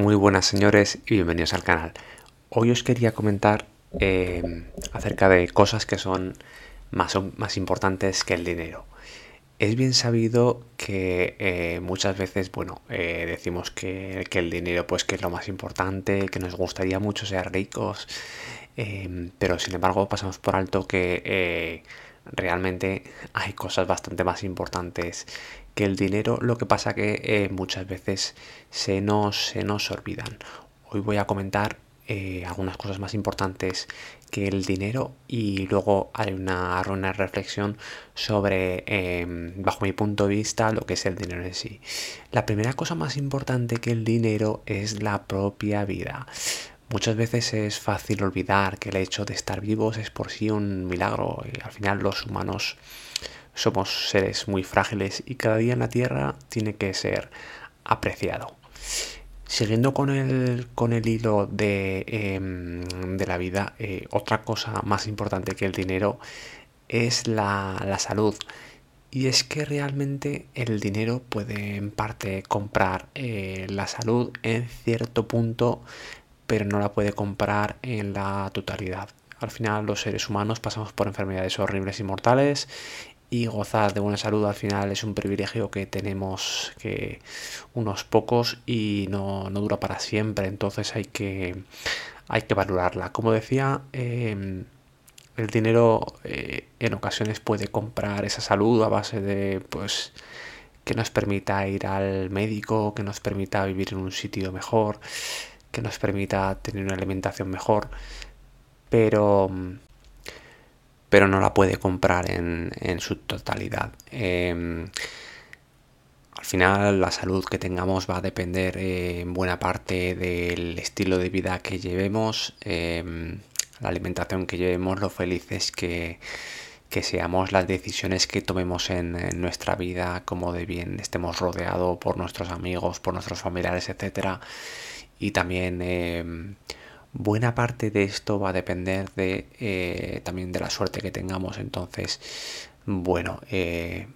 Muy buenas señores y bienvenidos al canal. Hoy os quería comentar eh, acerca de cosas que son más, más, importantes que el dinero. Es bien sabido que eh, muchas veces, bueno, eh, decimos que, que, el dinero pues que es lo más importante, que nos gustaría mucho ser ricos, pero sin embargo pasamos por alto que realmente hay cosas bastante más importantes que el dinero, lo que pasa que eh, muchas veces se nos, se nos olvidan. Hoy voy a comentar eh, algunas cosas más importantes que el dinero y luego haré una, reflexión sobre, em, bajo mi punto de vista, lo que es el dinero en sí. La primera cosa más importante que el dinero es la propia vida. Muchas veces es fácil olvidar que el hecho de estar vivos es por sí un milagro y al final los humanos somos seres muy frágiles y cada día en la Tierra tiene que ser apreciado. Siguiendo con el, con el hilo de, em, de la vida, eh, otra cosa más importante que el dinero es la, la salud. Y es que realmente el dinero puede en parte comprar eh, la salud en cierto punto pero no la puede comprar en la totalidad. Al final los seres humanos pasamos por enfermedades horribles y mortales y gozar de buena salud al final es un privilegio que tenemos que unos pocos y no, dura para siempre, entonces hay que, hay que valorarla. Como decía, em, el dinero eh, en ocasiones puede comprar esa salud a base de pues que nos permita ir al médico, que nos permita vivir en un sitio mejor, que nos permita tener una alimentación mejor, pero, pero no la puede comprar en, su totalidad. Em, al final la salud que tengamos va a depender en buena parte del estilo de vida que llevemos, em, la alimentación que llevemos, lo felices que, que seamos, las decisiones que tomemos en, en, nuestra vida, como de bien estemos rodeados por nuestros amigos, por nuestros familiares, etcétera y también em, buena parte de esto va a depender de eh, también de la suerte que tengamos. Entonces bueno eh,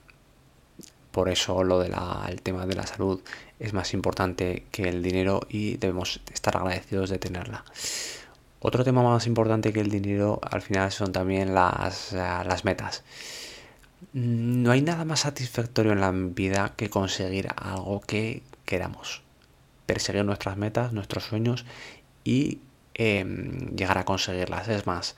por eso lo del tema de la salud es más importante que el dinero y debemos estar agradecidos de tenerla. Otro tema más importante que el dinero al final son también las, las metas. No hay nada más satisfactorio en la vida que conseguir algo que queramos. Perseguir nuestras metas, nuestros sueños y em, llegar a conseguirlas. Es más,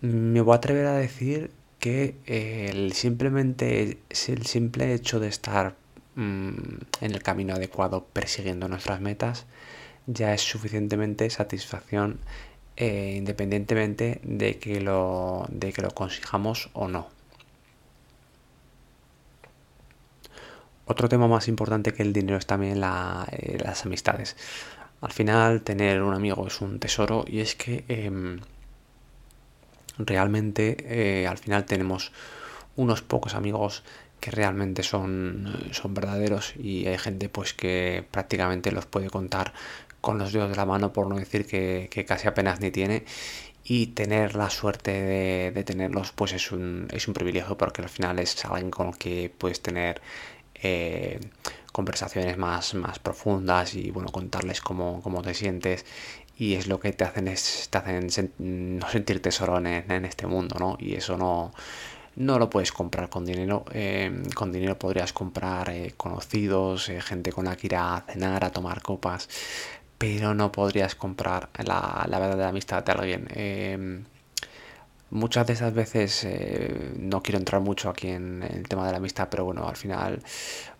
me voy a atrever a decir que el, simplemente, el simple hecho de estar mm, en el camino adecuado persiguiendo nuestras metas ya es suficientemente satisfacción eh, independientemente de que, lo, de que lo consigamos o no. Otro tema más importante que el dinero es también eh, las amistades. Al final tener un amigo es un tesoro y es que em, realmente eh, al final tenemos unos pocos amigos que realmente son, son verdaderos y hay gente pues que prácticamente los puede contar con los dedos de la mano por no decir que, casi apenas ni tiene. Y tener la suerte de, tenerlos pues es un, es un privilegio porque al final es alguien con el que puedes tener eh, conversaciones más, más profundas y bueno, contarles cómo, cómo, te sientes y es lo que te hacen, es, te hacen no sentir tesoro en, este mundo, ¿no? Y eso no, no lo puedes comprar con dinero. Eh, con dinero podrías comprar eh, conocidos, gente con la que ir a cenar, a tomar copas, pero no podrías comprar la, la verdadera amistad de alguien muchas de esas veces eh, no quiero entrar mucho aquí en, el tema de la amistad, pero bueno, al final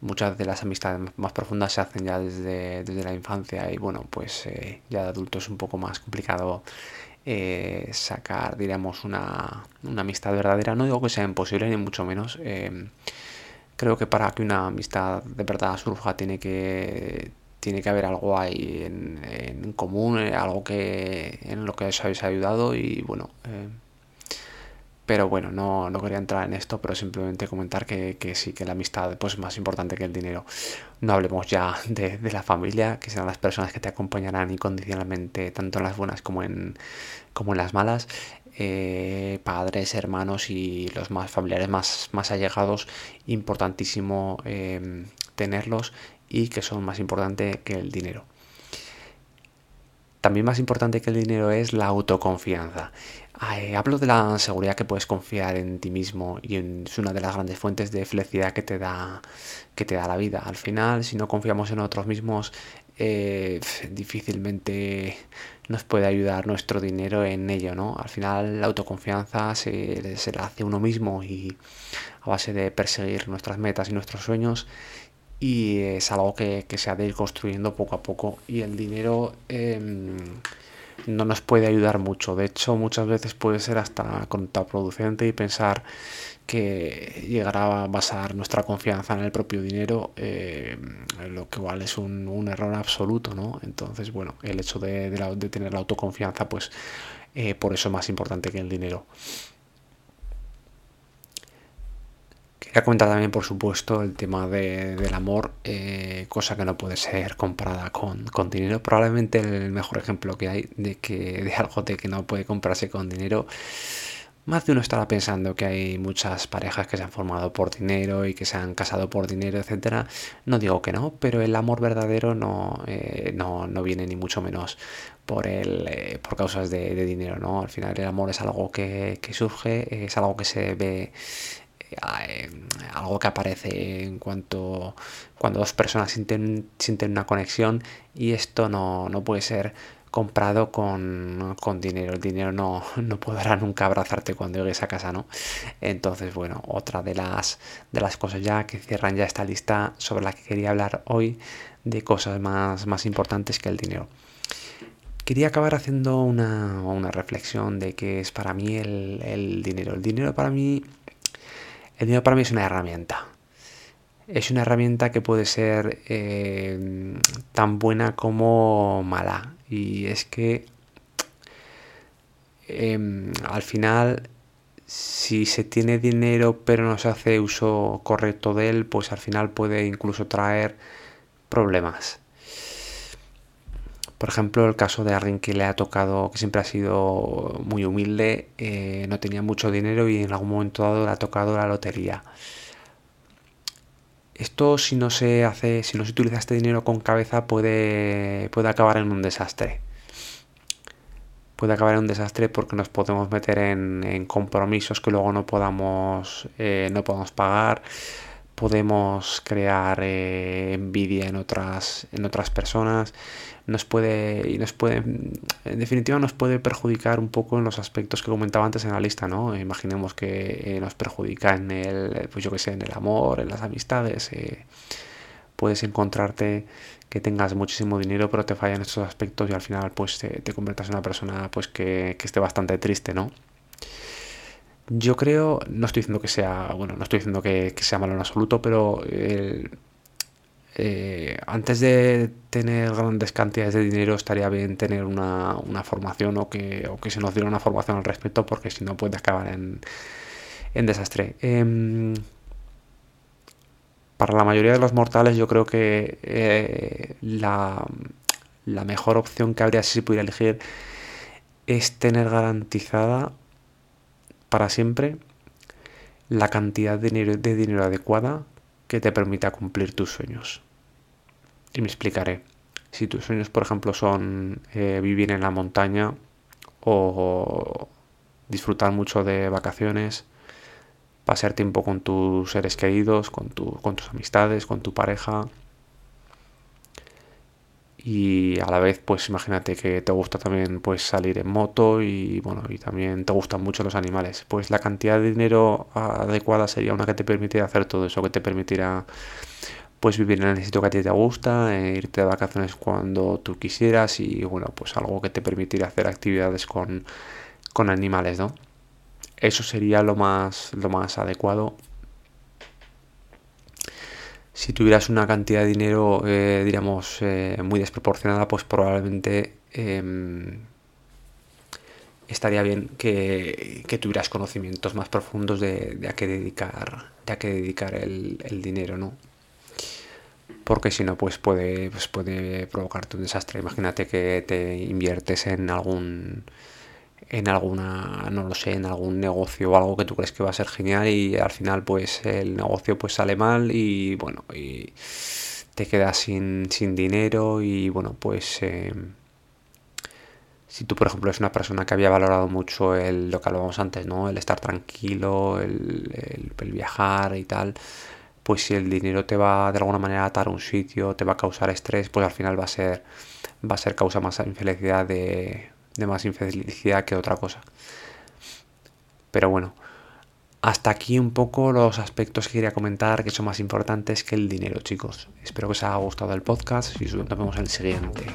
muchas de las amistades más profundas se hacen ya desde, la infancia y bueno, pues eh, ya de adulto es un poco más complicado eh, sacar, diríamos, una, una, amistad verdadera. No digo que sea imposible, ni mucho menos. creo que para que una amistad de verdad surja tiene que tiene que haber algo ahí en, en común, algo que en lo que os habéis ayudado y bueno, pero bueno, no, no, quería entrar en esto, pero simplemente comentar que, que, sí, que la amistad pues, es más importante que el dinero. No hablemos ya de, la familia, que serán las personas que te acompañarán incondicionalmente, tanto en las buenas como en, como en las malas. Eh, padres, hermanos y los más familiares más, más allegados, importantísimo eh, tenerlos y que son más importantes que el dinero. También más importante que el dinero es la autoconfianza. Eh, hablo de la seguridad que puedes confiar en ti mismo y es una de las grandes fuentes de felicidad que te da que te da la vida. Al final, si no confiamos en nosotros mismos, eh, difícilmente nos puede ayudar nuestro dinero en ello, ¿no? Al final la autoconfianza se, se la hace uno mismo y a base de perseguir nuestras metas y nuestros sueños y es algo que, se ha de ir construyendo poco a poco y el dinero em, no nos puede ayudar mucho. De hecho, muchas veces puede ser hasta contraproducente y pensar que llegará a basar nuestra confianza en el propio dinero, em, lo que igual es un, error absoluto, ¿no? Entonces, bueno, el hecho de, de tener la autoconfianza, pues eh, por eso es más importante que el dinero. Quería comentar también, por supuesto, el tema del amor, eh, cosa que no puede ser comparada con, dinero. Probablemente el mejor ejemplo que hay de, que, de algo de que no puede comprarse con dinero. Más de uno estará pensando que hay muchas parejas que se han formado por dinero y que se han casado por dinero, etcétera. No digo que no, pero el amor verdadero no, eh, no, viene ni mucho menos por el, eh, por causas de, dinero, ¿no? Al final el amor es algo que, que surge, es algo que se ve algo que aparece en cuanto cuando dos personas sienten, una conexión y esto no, puede ser comprado con, dinero. El dinero no, no, podrá nunca abrazarte cuando llegues a casa, ¿no? Entonces, bueno, otra de las, de las cosas ya que cierran ya esta lista sobre la que quería hablar hoy de cosas más, más importantes que el dinero. Quería acabar haciendo una, una reflexión de qué es para mí el, el dinero. El dinero para mí el dinero para mí es una herramienta. Es una herramienta que puede ser eh, tan buena como mala. Y es que em, al final, si se tiene dinero pero no se hace uso correcto de él, pues al final puede incluso traer problemas. Por ejemplo, el caso de alguien que le ha tocado, que siempre ha sido muy humilde, eh, no tenía mucho dinero y en algún momento dado le ha tocado la lotería. Esto si no se hace, si no se utiliza este dinero con cabeza puede, puede acabar en un desastre. Puede acabar en un desastre porque nos podemos meter en, compromisos que luego no podamos, eh, no podamos pagar podemos crear eh, envidia en otras, en otras personas, nos puede, y nos puede, en definitiva nos puede perjudicar un poco en los aspectos que comentaba antes en la lista, ¿no? Imaginemos que eh, nos perjudica en el, pues yo que sé, en el amor, en las amistades, eh, puedes encontrarte que tengas muchísimo dinero pero te fallan estos aspectos y al final pues te, conviertas en una persona pues que, que esté bastante triste, ¿no? Yo creo, no estoy diciendo que sea, bueno, no estoy diciendo que, sea malo en absoluto, pero eh, antes de tener grandes cantidades de dinero estaría bien tener una, formación o que, o que se nos diera una formación al respecto, porque si no puede acabar en, desastre. Em, para la mayoría de los mortales yo creo que eh, la, la mejor opción que habría si se pudiera elegir es tener garantizada para siempre la cantidad de dinero, adecuada que te permita cumplir tus sueños. Y me explicaré. Si tus sueños, por ejemplo, son eh, vivir en la montaña o disfrutar mucho de vacaciones, pasar tiempo con tus seres queridos, con, con tus amistades, con tu pareja, y a la vez pues imagínate que te gusta también pues salir en moto y bueno y también te gustan mucho los animales. Pues la cantidad de dinero adecuada sería una que te permitiera hacer todo eso que te permitirá pues vivir en el sitio que a ti te gusta e irte de vacaciones cuando tú quisieras y bueno pues algo que te permitiera hacer actividades con, con animales no eso sería lo más lo más adecuado si tuvieras una cantidad de dinero, eh, digamos, eh, muy desproporcionada, pues probablemente em, estaría bien que, tuvieras conocimientos más profundos de, a qué dedicar, de a qué dedicar el, dinero, ¿no? Porque si no, pues puede, pues puede provocarte un desastre. Imagínate que te inviertes en algún en alguna, no lo sé, en algún negocio o algo que tú crees que va a ser genial y al final pues el negocio pues sale mal y bueno, y te quedas sin, dinero y bueno, pues eh, Si tú, por ejemplo, eres una persona que había valorado mucho el, lo que hablábamos antes, ¿no? El estar tranquilo, el, el viajar y tal, pues si el dinero te va de alguna manera a atar un sitio, te va a causar estrés, pues al final va a ser, va a ser causa más infelicidad de, de más infelicidad que otra cosa. Pero bueno, hasta aquí un poco los aspectos que quería comentar que son más importantes que el dinero, chicos. Espero que os haya gustado el podcast y nos vemos en el siguiente.